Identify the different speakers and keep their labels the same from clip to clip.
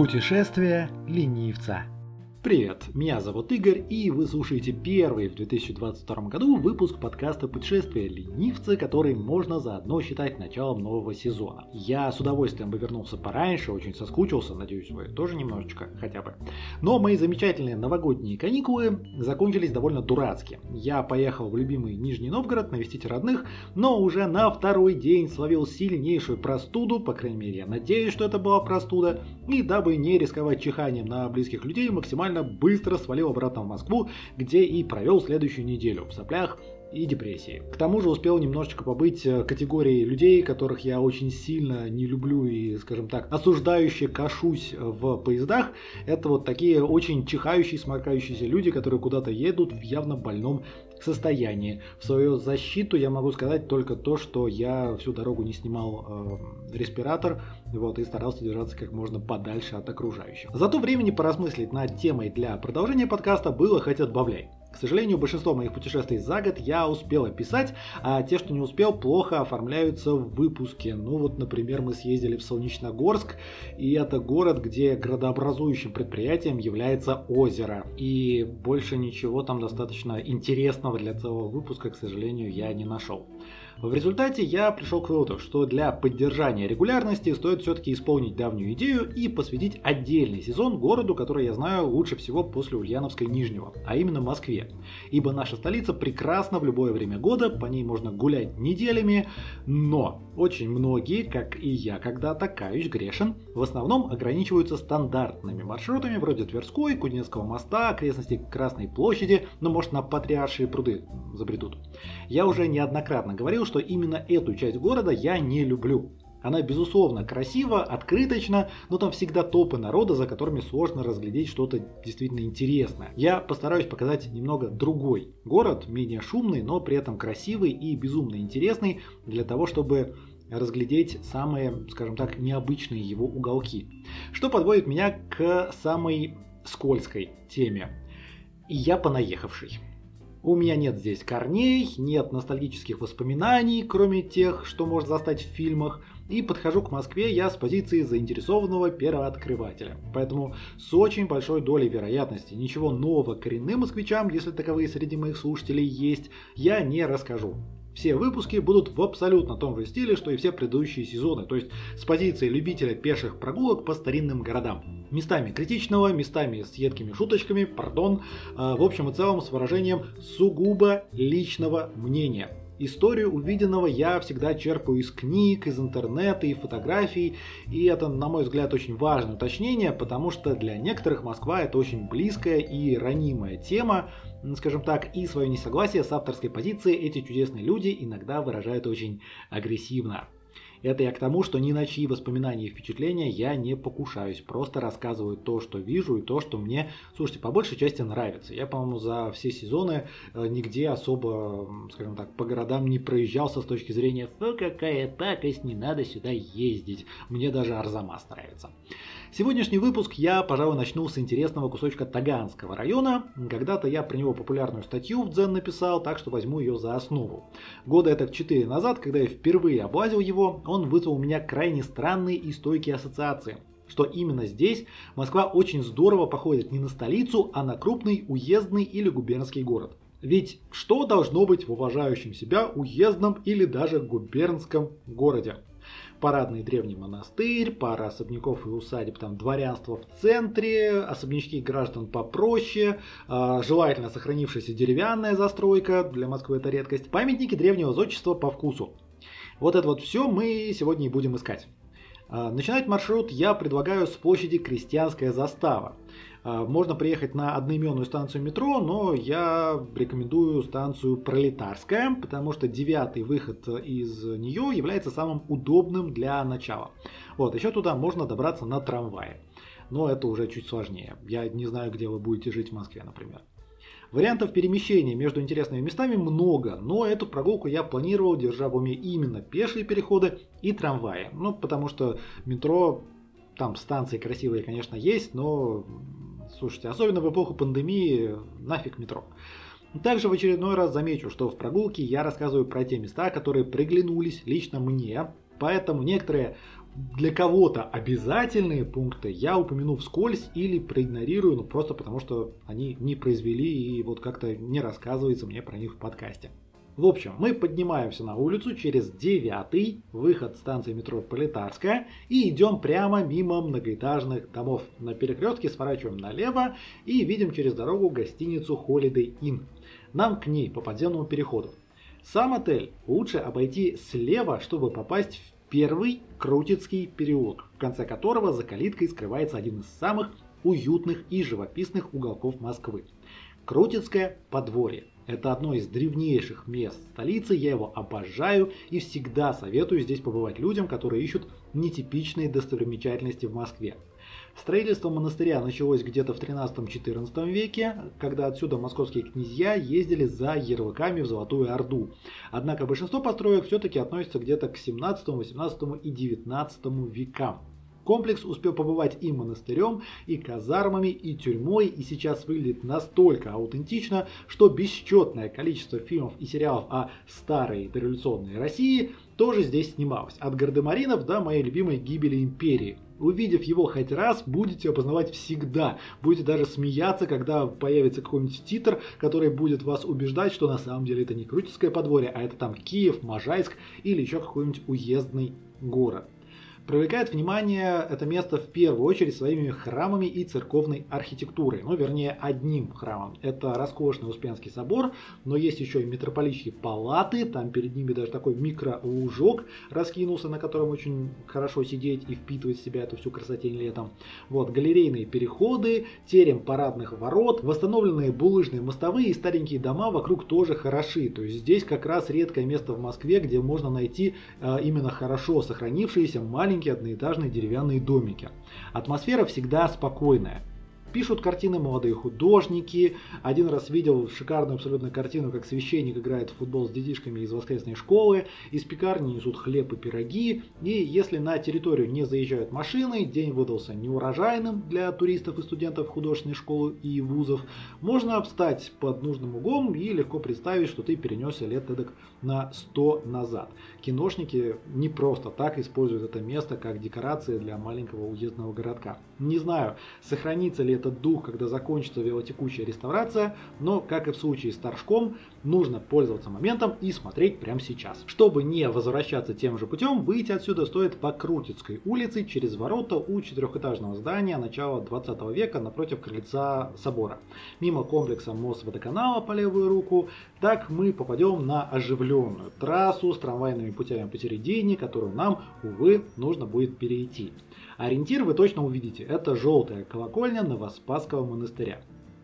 Speaker 1: Путешествие ленивца. Привет, меня зовут Игорь, и вы слушаете первый в 2022 году выпуск подкаста «Путешествие ленивца», который можно заодно считать началом нового сезона. Я с удовольствием бы вернулся пораньше, очень соскучился, надеюсь, вы тоже немножечко хотя бы. Но мои замечательные новогодние каникулы закончились довольно дурацки. Я поехал в любимый Нижний Новгород навестить родных, но уже на второй день словил сильнейшую простуду, по крайней мере, я надеюсь, что это была простуда, и дабы не рисковать чиханием на близких людей, максимально максимально быстро свалил обратно в Москву, где и провел следующую неделю. В соплях и депрессии. К тому же успел немножечко побыть э, категорией людей, которых я очень сильно не люблю и, скажем так, осуждающе кашусь в поездах. Это вот такие очень чихающие, сморкающиеся люди, которые куда-то едут в явно больном состоянии. В свою защиту я могу сказать только то, что я всю дорогу не снимал э, респиратор вот, и старался держаться как можно подальше от окружающих. Зато времени поразмыслить над темой для продолжения подкаста было хоть отбавляй. К сожалению, большинство моих путешествий за год я успел описать, а те, что не успел, плохо оформляются в выпуске. Ну вот, например, мы съездили в Солнечногорск, и это город, где градообразующим предприятием является озеро. И больше ничего там достаточно интересного для целого выпуска, к сожалению, я не нашел. В результате я пришел к выводу, что для поддержания регулярности стоит все-таки исполнить давнюю идею и посвятить отдельный сезон городу, который я знаю лучше всего после Ульяновской Нижнего, а именно Москве. Ибо наша столица прекрасна в любое время года, по ней можно гулять неделями, но очень многие, как и я когда-то, каюсь, грешен, в основном ограничиваются стандартными маршрутами вроде Тверской, Кузнецкого моста, окрестностей Красной площади, ну может на Патриаршие пруды забредут. Я уже неоднократно говорил, что именно эту часть города я не люблю. Она, безусловно, красива, открыточна, но там всегда топы народа, за которыми сложно разглядеть что-то действительно интересное. Я постараюсь показать немного другой город, менее шумный, но при этом красивый и безумно интересный, для того, чтобы разглядеть самые, скажем так, необычные его уголки. Что подводит меня к самой скользкой теме. И я понаехавший. У меня нет здесь корней, нет ностальгических воспоминаний, кроме тех, что можно застать в фильмах, и подхожу к Москве я с позиции заинтересованного первооткрывателя. Поэтому с очень большой долей вероятности ничего нового коренным москвичам, если таковые среди моих слушателей есть, я не расскажу. Все выпуски будут в абсолютно том же стиле, что и все предыдущие сезоны, то есть с позиции любителя пеших прогулок по старинным городам. Местами критичного, местами с едкими шуточками, пардон, а, в общем и целом с выражением сугубо личного мнения. Историю увиденного я всегда черпаю из книг, из интернета и фотографий, и это, на мой взгляд, очень важное уточнение, потому что для некоторых Москва это очень близкая и ранимая тема, скажем так, и свое несогласие с авторской позицией эти чудесные люди иногда выражают очень агрессивно. Это я к тому, что ни на чьи воспоминания и впечатления я не покушаюсь. Просто рассказываю то, что вижу и то, что мне, слушайте, по большей части нравится. Я, по-моему, за все сезоны э, нигде особо, скажем так, по городам не проезжался с точки зрения «Фу, какая пакость, не надо сюда ездить». Мне даже Арзамас нравится. Сегодняшний выпуск я, пожалуй, начну с интересного кусочка Таганского района. Когда-то я про него популярную статью в Дзен написал, так что возьму ее за основу. Года это 4 назад, когда я впервые облазил его, он вызвал у меня крайне странные и стойкие ассоциации что именно здесь Москва очень здорово походит не на столицу, а на крупный уездный или губернский город. Ведь что должно быть в уважающем себя уездном или даже губернском городе? Парадный древний монастырь, пара особняков и усадеб, там дворянство в центре, особнячки граждан попроще, э, желательно сохранившаяся деревянная застройка, для Москвы это редкость, памятники древнего зодчества по вкусу. Вот это вот все мы сегодня и будем искать. Э, начинать маршрут я предлагаю с площади Крестьянская застава. А, можно приехать на одноименную станцию метро, но я рекомендую станцию Пролетарская, потому что девятый выход из нее является самым удобным для начала. Вот, еще туда можно добраться на трамвае. Но это уже чуть сложнее. Я не знаю, где вы будете жить в Москве, например. Вариантов перемещения между интересными местами много, но эту прогулку я планировал, держа в уме именно пешие переходы и трамваи. Ну, потому что метро, там станции красивые, конечно, есть, но Слушайте, особенно в эпоху пандемии, нафиг метро. Также в очередной раз замечу, что в прогулке я рассказываю про те места, которые приглянулись лично мне, поэтому некоторые для кого-то обязательные пункты я упомяну вскользь или проигнорирую, ну просто потому что они не произвели и вот как-то не рассказывается мне про них в подкасте. В общем, мы поднимаемся на улицу через девятый выход станции метро Пролетарская и идем прямо мимо многоэтажных домов. На перекрестке сворачиваем налево и видим через дорогу гостиницу Holiday Inn. Нам к ней по подземному переходу. Сам отель лучше обойти слева, чтобы попасть в первый Крутицкий переулок, в конце которого за калиткой скрывается один из самых уютных и живописных уголков Москвы. Крутицкое подворье. Это одно из древнейших мест столицы, я его обожаю и всегда советую здесь побывать людям, которые ищут нетипичные достопримечательности в Москве. Строительство монастыря началось где-то в 13-14 веке, когда отсюда московские князья ездили за ярлыками в Золотую Орду. Однако большинство построек все-таки относятся где-то к 17, 18 и 19 векам. Комплекс успел побывать и монастырем, и казармами, и тюрьмой, и сейчас выглядит настолько аутентично, что бесчетное количество фильмов и сериалов о старой дореволюционной России тоже здесь снималось. От гардемаринов до моей любимой гибели империи. Увидев его хоть раз, будете опознавать всегда. Будете даже смеяться, когда появится какой-нибудь титр, который будет вас убеждать, что на самом деле это не Крутицкое подворье, а это там Киев, Можайск или еще какой-нибудь уездный город. Привлекает внимание это место в первую очередь своими храмами и церковной архитектурой. Ну, вернее, одним храмом. Это роскошный Успенский собор, но есть еще и митрополичьи палаты. Там перед ними даже такой микролужок раскинулся, на котором очень хорошо сидеть и впитывать в себя эту всю красотень летом. Вот, галерейные переходы, терем парадных ворот, восстановленные булыжные мостовые и старенькие дома вокруг тоже хороши. То есть здесь как раз редкое место в Москве, где можно найти э, именно хорошо сохранившиеся маленькие маленькие одноэтажные деревянные домики. Атмосфера всегда спокойная. Пишут картины молодые художники. Один раз видел шикарную абсолютно картину, как священник играет в футбол с детишками из воскресной школы. Из пекарни несут хлеб и пироги. И если на территорию не заезжают машины, день выдался неурожайным для туристов и студентов художественной школы и вузов, можно встать под нужным углом и легко представить, что ты перенесся лет эдак на 100 назад. Киношники не просто так используют это место как декорации для маленького уездного городка. Не знаю, сохранится ли этот дух, когда закончится велотекущая реставрация, но, как и в случае с Торжком, нужно пользоваться моментом и смотреть прямо сейчас. Чтобы не возвращаться тем же путем, выйти отсюда стоит по Крутицкой улице через ворота у четырехэтажного здания начала 20 века напротив крыльца собора. Мимо комплекса Мосводоканала по левую руку, так мы попадем на оживленную трассу с трамвайными путями посередине, которую нам, увы, нужно будет перейти. Ориентир вы точно увидите. Это желтая колокольня Новоспасского монастыря.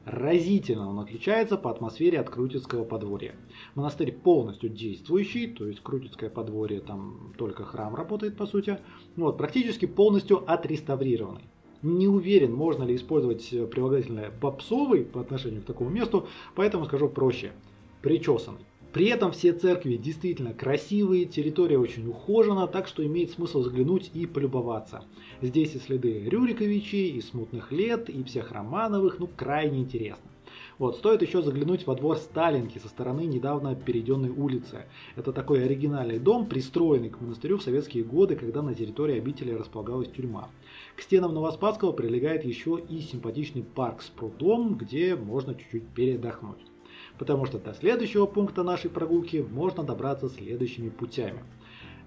Speaker 1: Разительно он отличается по атмосфере от Крутицкого подворья. Монастырь полностью действующий, то есть Крутицкое подворье, там только храм работает по сути. Вот, практически полностью отреставрированный. Не уверен, можно ли использовать прилагательное попсовый по отношению к такому месту, поэтому скажу проще. Причесанный. При этом все церкви действительно красивые, территория очень ухожена, так что имеет смысл заглянуть и полюбоваться. Здесь и следы Рюриковичей, и смутных лет, и всех Романовых, ну крайне интересно. Вот, стоит еще заглянуть во двор Сталинки со стороны недавно перейденной улицы. Это такой оригинальный дом, пристроенный к монастырю в советские годы, когда на территории обители располагалась тюрьма. К стенам Новоспасского прилегает еще и симпатичный парк с прудом, где можно чуть-чуть передохнуть потому что до следующего пункта нашей прогулки можно добраться следующими путями.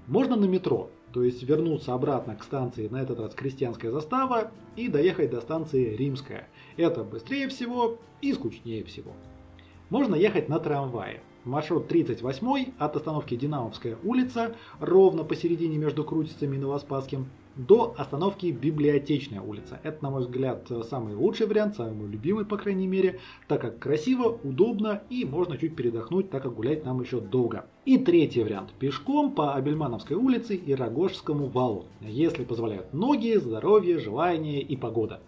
Speaker 1: Можно на метро, то есть вернуться обратно к станции, на этот раз крестьянская застава, и доехать до станции Римская. Это быстрее всего и скучнее всего. Можно ехать на трамвае. Маршрут 38 от остановки Динамовская улица, ровно посередине между Крутицами и Новоспасским, до остановки Библиотечная улица. Это, на мой взгляд, самый лучший вариант, самый мой любимый, по крайней мере, так как красиво, удобно и можно чуть передохнуть, так как гулять нам еще долго. И третий вариант. Пешком по Абельмановской улице и Рогожскому валу, если позволяют ноги, здоровье, желание и погода.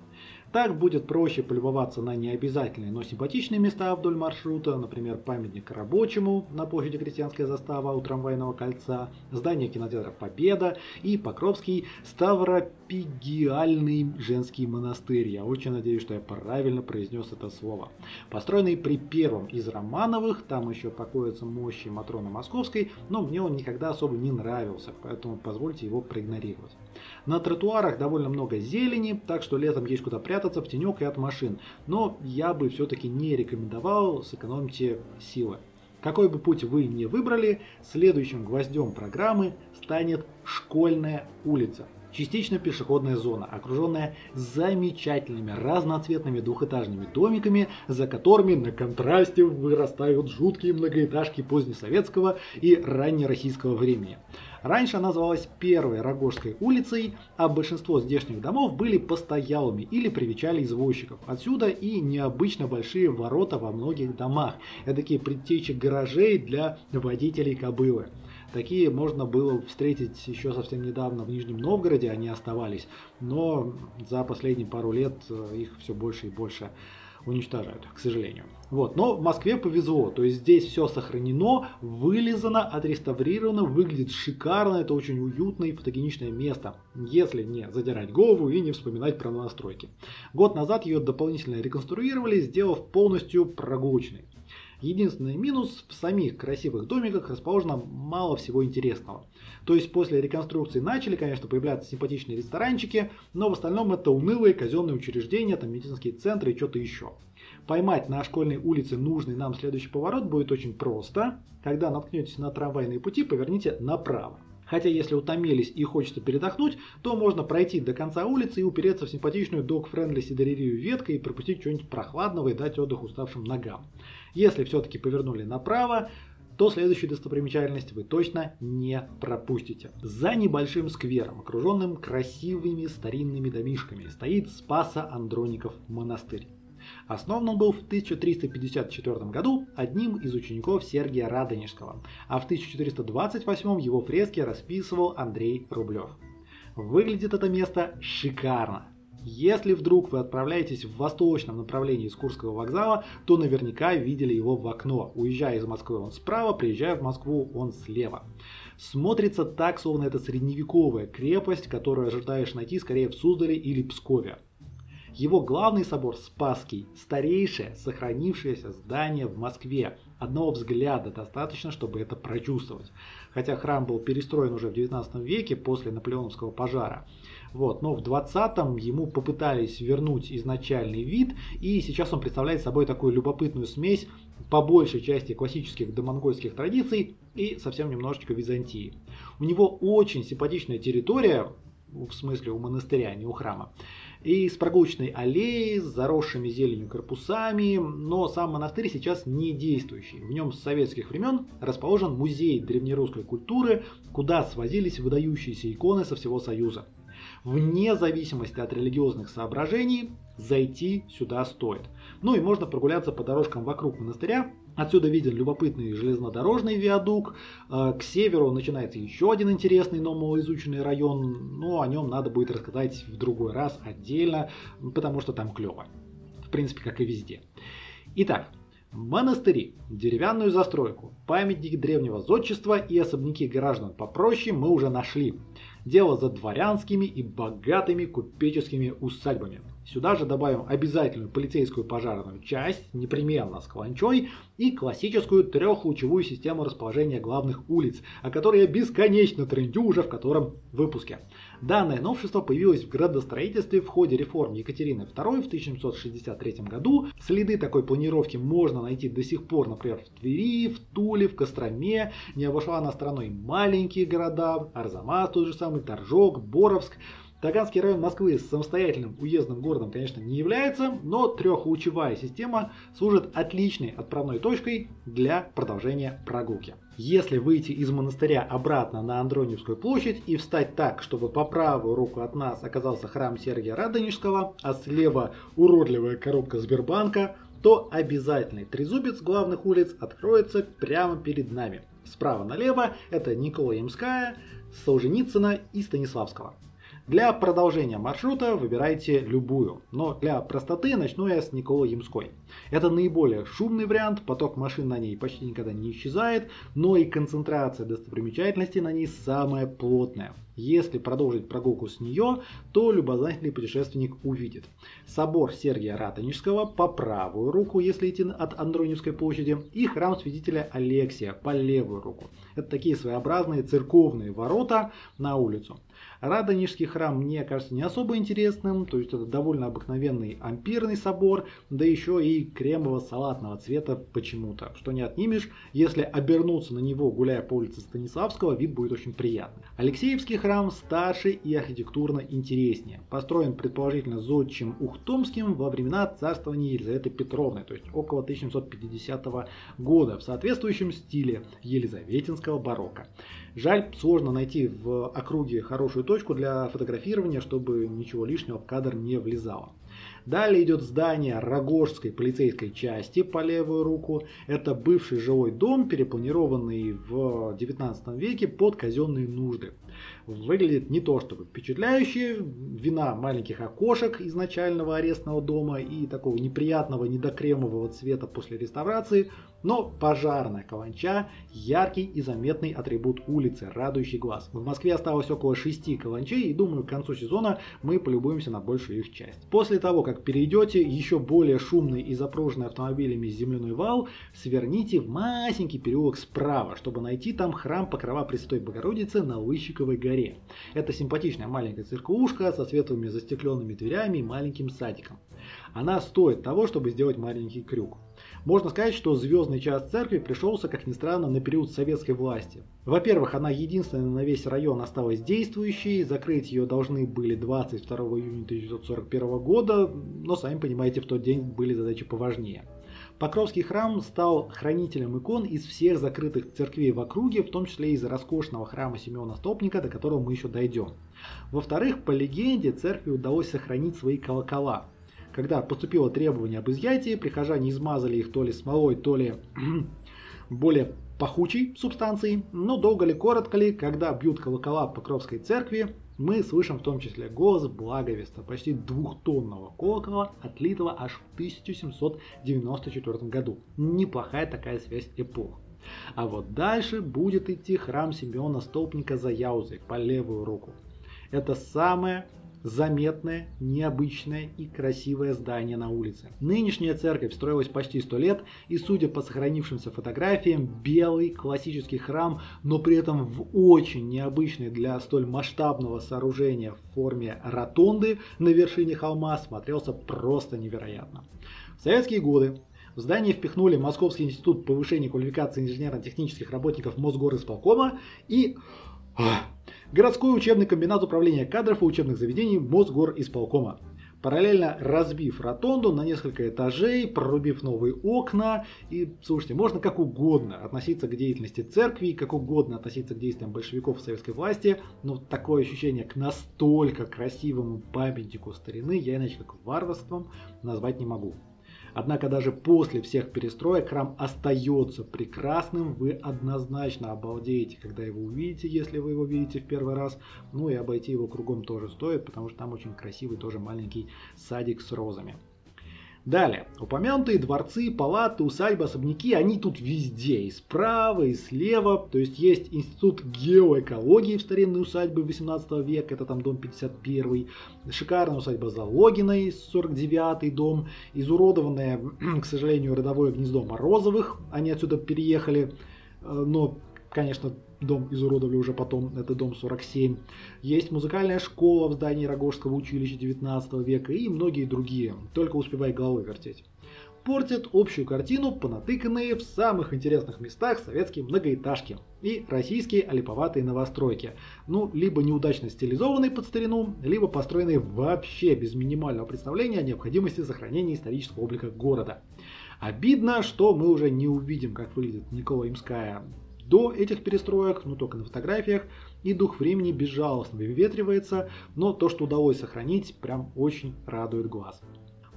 Speaker 1: Так будет проще полюбоваться на необязательные, но симпатичные места вдоль маршрута, например, памятник рабочему на площади Крестьянская застава у трамвайного кольца, здание кинотеатра Победа и Покровский Ставропигиальный женский монастырь. Я очень надеюсь, что я правильно произнес это слово. Построенный при первом из Романовых, там еще покоятся мощи Матроны Московской, но мне он никогда особо не нравился, поэтому позвольте его проигнорировать. На тротуарах довольно много зелени, так что летом есть куда прятаться в тенек и от машин. Но я бы все-таки не рекомендовал, сэкономьте силы. Какой бы путь вы ни выбрали, следующим гвоздем программы станет школьная улица. Частично пешеходная зона, окруженная замечательными разноцветными двухэтажными домиками, за которыми на контрасте вырастают жуткие многоэтажки позднесоветского и раннероссийского времени. Раньше она называлась Первой Рогожской улицей, а большинство здешних домов были постоялыми или привечали извозчиков. Отсюда и необычно большие ворота во многих домах. Это такие предтечи гаражей для водителей кобылы. Такие можно было встретить еще совсем недавно в Нижнем Новгороде, они оставались, но за последние пару лет э, их все больше и больше уничтожают, к сожалению. Вот. Но в Москве повезло, то есть здесь все сохранено, вылизано, отреставрировано, выглядит шикарно, это очень уютное и фотогеничное место, если не задирать голову и не вспоминать про настройки. Год назад ее дополнительно реконструировали, сделав полностью прогулочной. Единственный минус в самих красивых домиках расположено мало всего интересного. То есть после реконструкции начали, конечно, появляться симпатичные ресторанчики, но в остальном это унылые казенные учреждения, там медицинские центры и что-то еще. Поймать на школьной улице нужный нам следующий поворот будет очень просто. Когда наткнетесь на трамвайные пути, поверните направо. Хотя если утомились и хочется передохнуть, то можно пройти до конца улицы и упереться в симпатичную dog-friendly сидорерию веткой и пропустить что-нибудь прохладного и дать отдых уставшим ногам. Если все-таки повернули направо, то следующую достопримечательность вы точно не пропустите. За небольшим сквером, окруженным красивыми старинными домишками, стоит Спаса Андроников монастырь. Основан он был в 1354 году одним из учеников Сергия Радонежского, а в 1428 его фрески расписывал Андрей Рублев. Выглядит это место шикарно. Если вдруг вы отправляетесь в восточном направлении из Курского вокзала, то наверняка видели его в окно. Уезжая из Москвы он справа, приезжая в Москву он слева. Смотрится так, словно это средневековая крепость, которую ожидаешь найти скорее в Суздале или Пскове. Его главный собор Спасский – старейшее сохранившееся здание в Москве. Одного взгляда достаточно, чтобы это прочувствовать. Хотя храм был перестроен уже в 19 веке после наполеоновского пожара. Вот, но в 20-м ему попытались вернуть изначальный вид, и сейчас он представляет собой такую любопытную смесь по большей части классических домонгольских традиций и совсем немножечко Византии. У него очень симпатичная территория, в смысле у монастыря, а не у храма и с прогулочной аллеей, с заросшими зеленью корпусами, но сам монастырь сейчас не действующий. В нем с советских времен расположен музей древнерусской культуры, куда свозились выдающиеся иконы со всего Союза. Вне зависимости от религиозных соображений зайти сюда стоит. Ну и можно прогуляться по дорожкам вокруг монастыря, Отсюда виден любопытный железнодорожный виадук. Э, к северу начинается еще один интересный, но малоизученный район. Но о нем надо будет рассказать в другой раз отдельно, потому что там клево. В принципе, как и везде. Итак, монастыри, деревянную застройку, памятники древнего зодчества и особняки граждан попроще мы уже нашли. Дело за дворянскими и богатыми купеческими усадьбами. Сюда же добавим обязательную полицейскую пожарную часть, непременно с каланчой, и классическую трехлучевую систему расположения главных улиц, о которой я бесконечно трендю уже в котором выпуске. Данное новшество появилось в градостроительстве в ходе реформ Екатерины II в 1763 году. Следы такой планировки можно найти до сих пор, например, в Твери, в Туле, в Костроме. Не обошла она страной маленькие города, Арзамас тот же самый, Торжок, Боровск. Таганский район Москвы самостоятельным уездным городом, конечно, не является, но трехлучевая система служит отличной отправной точкой для продолжения прогулки. Если выйти из монастыря обратно на Андроневскую площадь и встать так, чтобы по правую руку от нас оказался храм Сергия Радонежского, а слева уродливая коробка Сбербанка, то обязательный трезубец главных улиц откроется прямо перед нами. Справа налево это Николаемская, Солженицына и Станиславского. Для продолжения маршрута выбирайте любую, но для простоты начну я с Николо-Ямской. Это наиболее шумный вариант, поток машин на ней почти никогда не исчезает, но и концентрация достопримечательностей на ней самая плотная. Если продолжить прогулку с нее, то любознательный путешественник увидит собор Сергия Ратонежского по правую руку, если идти от Андроневской площади, и храм святителя Алексия по левую руку. Это такие своеобразные церковные ворота на улицу. Радонежский храм мне кажется не особо интересным, то есть это довольно обыкновенный ампирный собор, да еще и кремово-салатного цвета почему-то, что не отнимешь, если обернуться на него, гуляя по улице Станиславского, вид будет очень приятный. Алексеевский храм старше и архитектурно интереснее, построен предположительно зодчим Ухтомским во времена царствования Елизаветы Петровны, то есть около 1750 года, в соответствующем стиле елизаветинского барокко. Жаль, сложно найти в округе хорошую точку для фотографирования, чтобы ничего лишнего в кадр не влезало. Далее идет здание Рогожской полицейской части по левую руку. Это бывший жилой дом, перепланированный в 19 веке под казенные нужды выглядит не то чтобы впечатляюще. Вина маленьких окошек изначального арестного дома и такого неприятного недокремового цвета после реставрации, но пожарная каланча – яркий и заметный атрибут улицы, радующий глаз. В Москве осталось около шести каланчей и думаю к концу сезона мы полюбуемся на большую их часть. После того, как перейдете еще более шумный и запруженный автомобилями земляной вал, сверните в маленький переулок справа, чтобы найти там храм Покрова Престой Богородицы на Лыщиковой горе горе. Это симпатичная маленькая церквушка со светлыми застекленными дверями и маленьким садиком. Она стоит того, чтобы сделать маленький крюк. Можно сказать, что звездный час церкви пришелся, как ни странно, на период советской власти. Во-первых, она единственная на весь район осталась действующей, закрыть ее должны были 22 июня 1941 года, но, сами понимаете, в тот день были задачи поважнее. Покровский храм стал хранителем икон из всех закрытых церквей в округе, в том числе из роскошного храма Симеона Стопника, до которого мы еще дойдем. Во-вторых, по легенде, церкви удалось сохранить свои колокола. Когда поступило требование об изъятии, прихожане измазали их то ли смолой, то ли более пахучей субстанцией, но долго ли, коротко ли, когда бьют колокола Покровской церкви, мы слышим в том числе голос благовеста, почти двухтонного колокола, отлитого аж в 1794 году. Неплохая такая связь эпох. А вот дальше будет идти храм Симеона Столпника за Яузой по левую руку. Это самое заметное, необычное и красивое здание на улице. Нынешняя церковь строилась почти сто лет и, судя по сохранившимся фотографиям, белый классический храм, но при этом в очень необычной для столь масштабного сооружения в форме ротонды на вершине холма смотрелся просто невероятно. В советские годы в здание впихнули Московский институт повышения квалификации инженерно-технических работников Мосгорисполкома и городской учебный комбинат управления кадров и учебных заведений Мосгор исполкома. Параллельно разбив ротонду на несколько этажей, прорубив новые окна. И, слушайте, можно как угодно относиться к деятельности церкви, как угодно относиться к действиям большевиков в советской власти, но такое ощущение к настолько красивому памятнику старины я иначе как варварством назвать не могу. Однако даже после всех перестроек храм остается прекрасным, вы однозначно обалдеете, когда его увидите, если вы его видите в первый раз. Ну и обойти его кругом тоже стоит, потому что там очень красивый тоже маленький садик с розами. Далее, упомянутые дворцы, палаты, усадьбы, особняки, они тут везде, и справа, и слева. То есть есть институт геоэкологии в старинной усадьбе 18 века, это там дом 51, шикарная усадьба Залогиной, 49 дом, изуродованное, к сожалению, родовое гнездо Морозовых, они отсюда переехали, э, но, конечно, дом изуродовали уже потом, это дом 47. Есть музыкальная школа в здании Рогожского училища 19 века и многие другие, только успевай головой вертеть. Портят общую картину понатыканные в самых интересных местах советские многоэтажки и российские олиповатые новостройки. Ну, либо неудачно стилизованные под старину, либо построенные вообще без минимального представления о необходимости сохранения исторического облика города. Обидно, что мы уже не увидим, как выглядит Николаимская до этих перестроек, ну только на фотографиях, и дух времени безжалостно выветривается, но то, что удалось сохранить, прям очень радует глаз.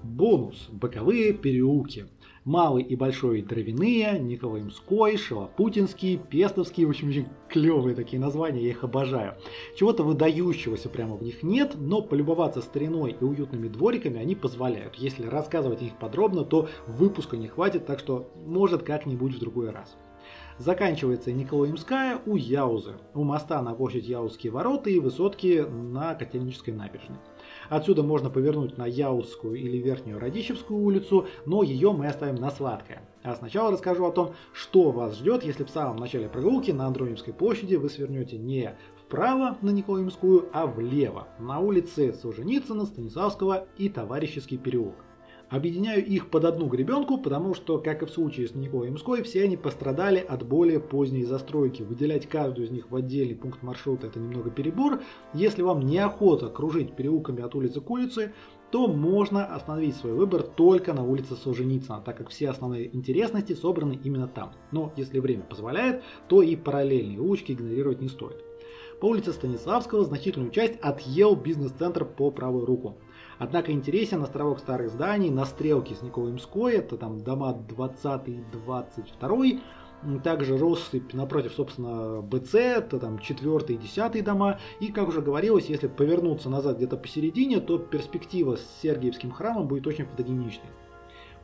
Speaker 1: Бонус. Боковые переулки. Малый и большой Дровяные, Николаемской, Шалопутинский, Пестовский, в общем, очень клевые такие названия, я их обожаю. Чего-то выдающегося прямо в них нет, но полюбоваться стариной и уютными двориками они позволяют. Если рассказывать о них подробно, то выпуска не хватит, так что может как-нибудь в другой раз. Заканчивается Николаемская у Яузы, у моста на площадь Яузские ворота и высотки на Котельнической набережной. Отсюда можно повернуть на Яузскую или Верхнюю Радищевскую улицу, но ее мы оставим на сладкое. А сначала расскажу о том, что вас ждет, если в самом начале прогулки на Андронимской площади вы свернете не вправо на Николаемскую, а влево, на улице Солженицына, Станиславского и Товарищеский переулок. Объединяю их под одну гребенку, потому что, как и в случае с Николой Мской, все они пострадали от более поздней застройки. Выделять каждую из них в отдельный пункт маршрута это немного перебор. Если вам неохота кружить переулками от улицы к улице, то можно остановить свой выбор только на улице Солженицына, так как все основные интересности собраны именно там. Но если время позволяет, то и параллельные улочки игнорировать не стоит. По улице Станиславского значительную часть отъел бизнес-центр по правую руку. Однако интересен островок старых зданий на стрелке с Николаемской, это там дома 20 и 22 также россыпь напротив, собственно, БЦ, это там 4 и 10 дома. И, как уже говорилось, если повернуться назад где-то посередине, то перспектива с Сергиевским храмом будет очень фотогеничной.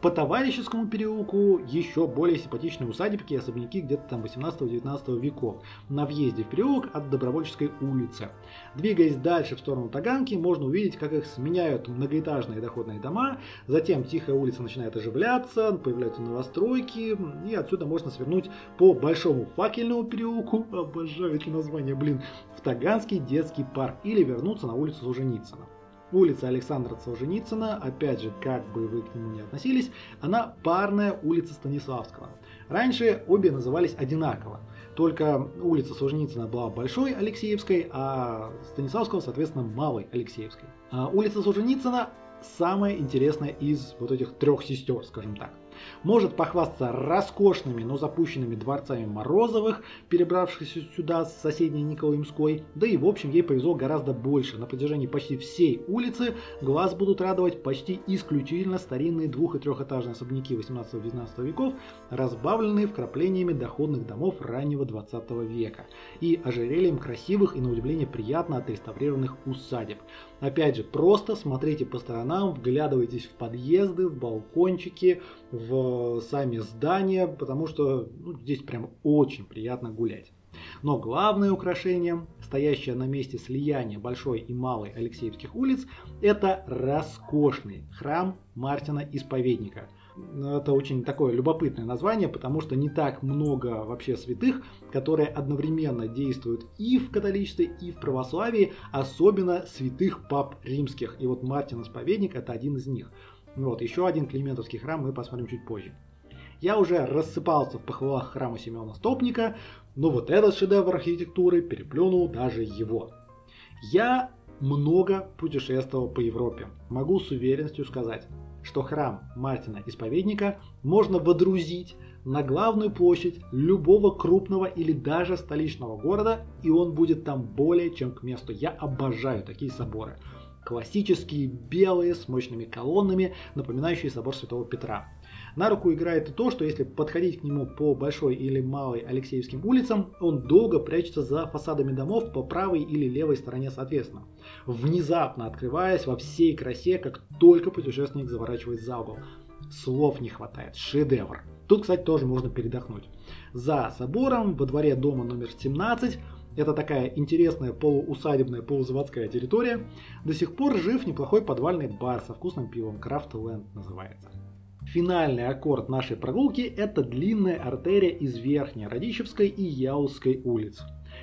Speaker 1: По Товарищескому переулку еще более симпатичные усадебки и особняки где-то там 18-19 веков. На въезде в переулок от Добровольческой улицы. Двигаясь дальше в сторону Таганки, можно увидеть, как их сменяют многоэтажные доходные дома, затем тихая улица начинает оживляться, появляются новостройки, и отсюда можно свернуть по Большому Факельному переулку, обожаю эти названия, блин, в Таганский детский парк. Или вернуться на улицу Солженицына. Улица Александра Солженицына, опять же, как бы вы к нему не относились, она парная улица Станиславского. Раньше обе назывались одинаково, только улица Солженицына была Большой Алексеевской, а Станиславского, соответственно, Малой Алексеевской. А улица Солженицына самая интересная из вот этих трех сестер, скажем так может похвастаться роскошными, но запущенными дворцами Морозовых, перебравшихся сюда с соседней Николаемской, да и в общем ей повезло гораздо больше. На протяжении почти всей улицы глаз будут радовать почти исключительно старинные двух- и трехэтажные особняки 18-19 веков, разбавленные вкраплениями доходных домов раннего 20 века и ожерельем красивых и на удивление приятно отреставрированных усадеб. Опять же, просто смотрите по сторонам, вглядывайтесь в подъезды, в балкончики, в сами здания, потому что ну, здесь прям очень приятно гулять. Но главное украшение, стоящее на месте слияния Большой и Малой Алексеевских улиц, это роскошный храм Мартина Исповедника – это очень такое любопытное название, потому что не так много вообще святых, которые одновременно действуют и в католичестве, и в православии, особенно святых пап римских. И вот Мартин Исповедник это один из них. Вот, еще один Климентовский храм мы посмотрим чуть позже. Я уже рассыпался в похвалах храма Семена Стопника, но вот этот шедевр архитектуры переплюнул даже его. Я много путешествовал по Европе. Могу с уверенностью сказать, что храм Мартина Исповедника можно водрузить на главную площадь любого крупного или даже столичного города, и он будет там более чем к месту. Я обожаю такие соборы. Классические белые с мощными колоннами, напоминающие собор Святого Петра. На руку играет и то, что если подходить к нему по Большой или Малой Алексеевским улицам, он долго прячется за фасадами домов по правой или левой стороне соответственно, внезапно открываясь во всей красе, как только путешественник заворачивает за угол. Слов не хватает, шедевр. Тут, кстати, тоже можно передохнуть. За собором, во дворе дома номер 17, это такая интересная полуусадебная, полузаводская территория. До сих пор жив неплохой подвальный бар со вкусным пивом. Крафтленд называется. Финальный аккорд нашей прогулки – это длинная артерия из Верхней Радищевской и Яузской улиц.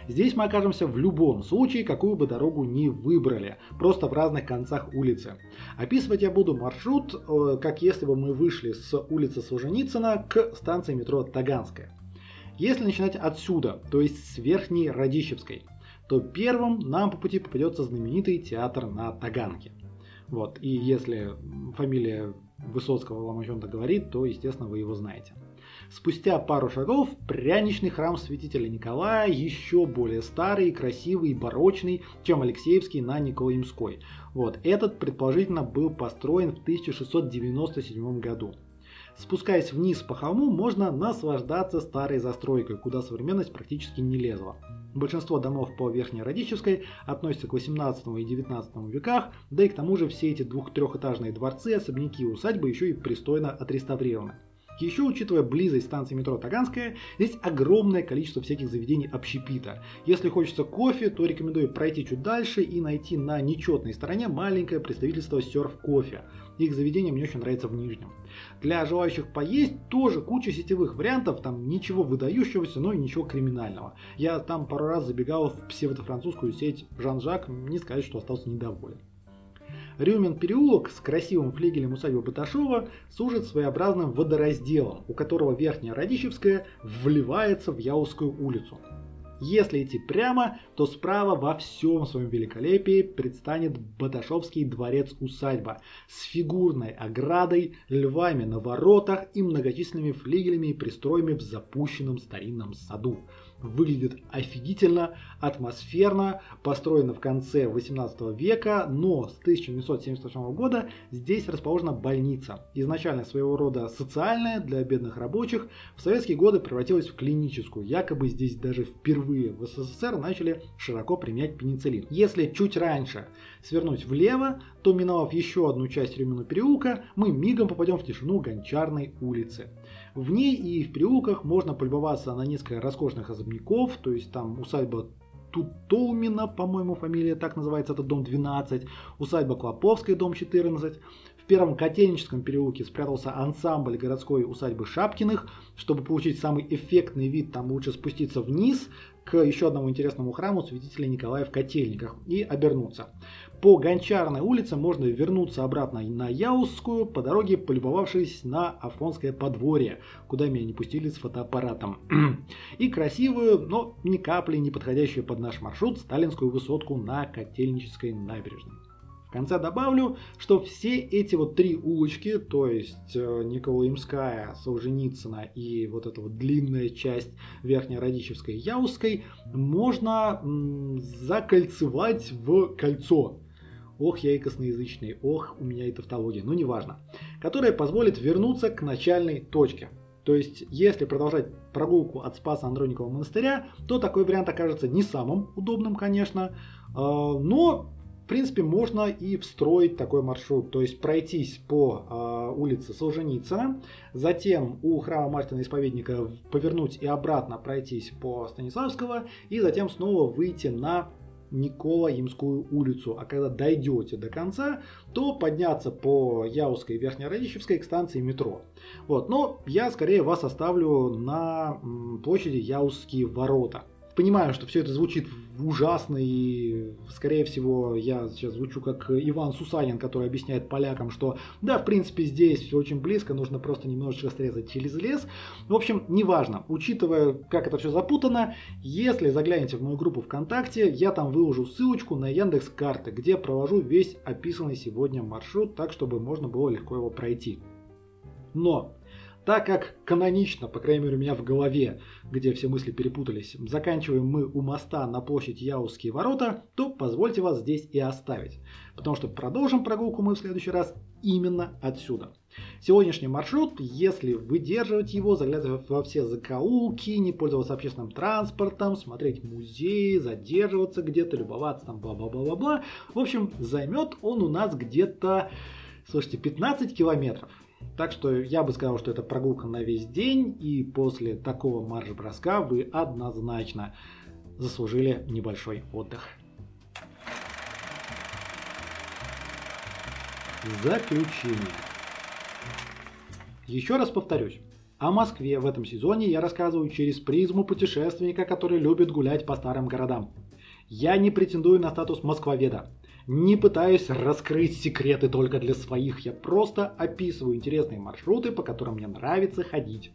Speaker 1: Здесь мы окажемся в любом случае, какую бы дорогу ни выбрали, просто в разных концах улицы. Описывать я буду маршрут, э, как если бы мы вышли с улицы Солженицына к станции метро Таганская. Если начинать отсюда, то есть с Верхней Радищевской, то первым нам по пути попадется знаменитый театр на Таганке. Вот, и если фамилия Высоцкого вам о чем-то говорит, то, естественно, вы его знаете. Спустя пару шагов пряничный храм святителя Николая, еще более старый, красивый и барочный, чем Алексеевский на Николаимской. Вот, этот, предположительно, был построен в 1697 году. Спускаясь вниз по холму, можно наслаждаться старой застройкой, куда современность практически не лезла. Большинство домов по Верхней Радищевской относятся к 18 и 19 веках, да и к тому же все эти двух-трехэтажные дворцы, особняки и усадьбы еще и пристойно отреставрированы. Еще, учитывая близость станции метро Таганская, здесь огромное количество всяких заведений общепита. Если хочется кофе, то рекомендую пройти чуть дальше и найти на нечетной стороне маленькое представительство серф кофе. Их заведение мне очень нравится в Нижнем. Для желающих поесть тоже куча сетевых вариантов, там ничего выдающегося, но и ничего криминального. Я там пару раз забегал в псевдофранцузскую сеть Жан-Жак, не сказать, что остался недоволен. Рюмин переулок с красивым флигелем усадьбы Баташова служит своеобразным водоразделом, у которого Верхняя Радищевская вливается в Яузскую улицу. Если идти прямо, то справа во всем своем великолепии предстанет Баташовский дворец-усадьба с фигурной оградой, львами на воротах и многочисленными флигелями и пристроями в запущенном старинном саду выглядит офигительно, атмосферно, построено в конце 18 века, но с 1978 года здесь расположена больница. Изначально своего рода социальная для бедных рабочих, в советские годы превратилась в клиническую. Якобы здесь даже впервые в СССР начали широко применять пенициллин. Если чуть раньше свернуть влево, то миновав еще одну часть Рюмина переулка, мы мигом попадем в тишину Гончарной улицы. В ней и в переулках можно полюбоваться на несколько роскошных особняков, то есть там усадьба Тутолмина, по-моему, фамилия так называется, это дом 12, усадьба Клоповская, дом 14. В первом Котельническом переулке спрятался ансамбль городской усадьбы Шапкиных. Чтобы получить самый эффектный вид, там лучше спуститься вниз к еще одному интересному храму святителя Николая в Котельниках и обернуться. По Гончарной улице можно вернуться обратно на Яузскую, по дороге полюбовавшись на Афонское подворье, куда меня не пустили с фотоаппаратом. И красивую, но ни капли не подходящую под наш маршрут сталинскую высотку на Котельнической набережной. В конце добавлю, что все эти вот три улочки, то есть э, Николаимская, Солженицына и вот эта вот длинная часть Верхней Радищевской Яузской, можно закольцевать в кольцо ох, я и косноязычный, ох, у меня и тавтология, ну неважно, которая позволит вернуться к начальной точке. То есть, если продолжать прогулку от Спаса Андроникова монастыря, то такой вариант окажется не самым удобным, конечно, а, но в принципе, можно и встроить такой маршрут, то есть пройтись по э, улице Солженицына, затем у храма Мартина Исповедника повернуть и обратно пройтись по Станиславского, и затем снова выйти на Николаимскую улицу. А когда дойдете до конца, то подняться по Яузской и Верхнерадищевской к станции метро. Вот. Но я скорее вас оставлю на площади Яузские ворота понимаю, что все это звучит ужасно, и, скорее всего, я сейчас звучу как Иван Сусанин, который объясняет полякам, что, да, в принципе, здесь все очень близко, нужно просто немножечко срезать через лес. В общем, неважно. Учитывая, как это все запутано, если заглянете в мою группу ВКонтакте, я там выложу ссылочку на Яндекс карты, где провожу весь описанный сегодня маршрут, так, чтобы можно было легко его пройти. Но так как канонично, по крайней мере у меня в голове, где все мысли перепутались, заканчиваем мы у моста на площадь Яузские ворота, то позвольте вас здесь и оставить. Потому что продолжим прогулку мы в следующий раз именно отсюда. Сегодняшний маршрут, если выдерживать его, заглядывать во все закоулки, не пользоваться общественным транспортом, смотреть музеи, задерживаться где-то, любоваться там бла-бла-бла-бла-бла. В общем, займет он у нас где-то, слушайте, 15 километров. Так что я бы сказал, что это прогулка на весь день, и после такого марш-броска вы однозначно заслужили небольшой отдых. Заключение. Еще раз повторюсь. О Москве в этом сезоне я рассказываю через призму путешественника, который любит гулять по старым городам. Я не претендую на статус москвоведа. Не пытаюсь раскрыть секреты только для своих, я просто описываю интересные маршруты, по которым мне нравится ходить.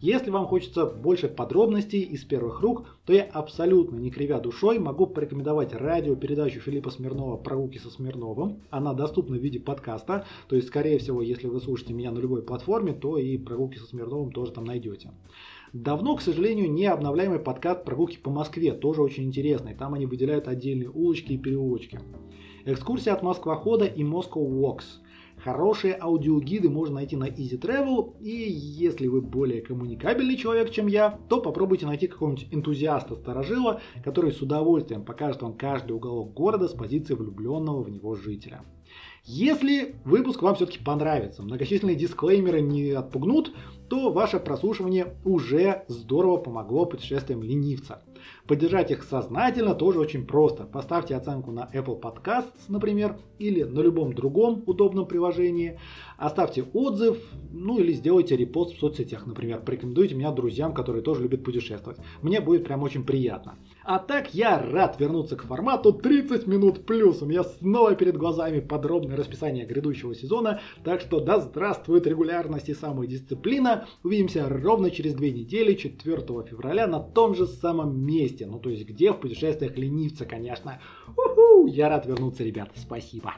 Speaker 1: Если вам хочется больше подробностей из первых рук, то я абсолютно не кривя душой могу порекомендовать радиопередачу Филиппа Смирнова «Прогулки со Смирновым». Она доступна в виде подкаста, то есть, скорее всего, если вы слушаете меня на любой платформе, то и «Прогулки со Смирновым» тоже там найдете. Давно, к сожалению, не обновляемый подкаст «Прогулки по Москве», тоже очень интересный. Там они выделяют отдельные улочки и переулочки. Экскурсия от Москвохода и Moscow Walks. Хорошие аудиогиды можно найти на Easy Travel, и если вы более коммуникабельный человек, чем я, то попробуйте найти какого-нибудь энтузиаста-старожила, который с удовольствием покажет вам каждый уголок города с позиции влюбленного в него жителя. Если выпуск вам все-таки понравится, многочисленные дисклеймеры не отпугнут, то ваше прослушивание уже здорово помогло путешествиям ленивца. Поддержать их сознательно тоже очень просто. Поставьте оценку на Apple Podcasts, например, или на любом другом удобном приложении. Оставьте отзыв, ну или сделайте репост в соцсетях, например. Порекомендуйте меня друзьям, которые тоже любят путешествовать. Мне будет прям очень приятно. А так я рад вернуться к формату 30 минут плюс. У меня снова перед глазами подробное расписание грядущего сезона. Так что да здравствует регулярность и самодисциплина. Увидимся ровно через две недели, 4 февраля, на том же самом месте. Ну то есть где в путешествиях ленивца, конечно. У-ху! Я рад вернуться, ребята. Спасибо.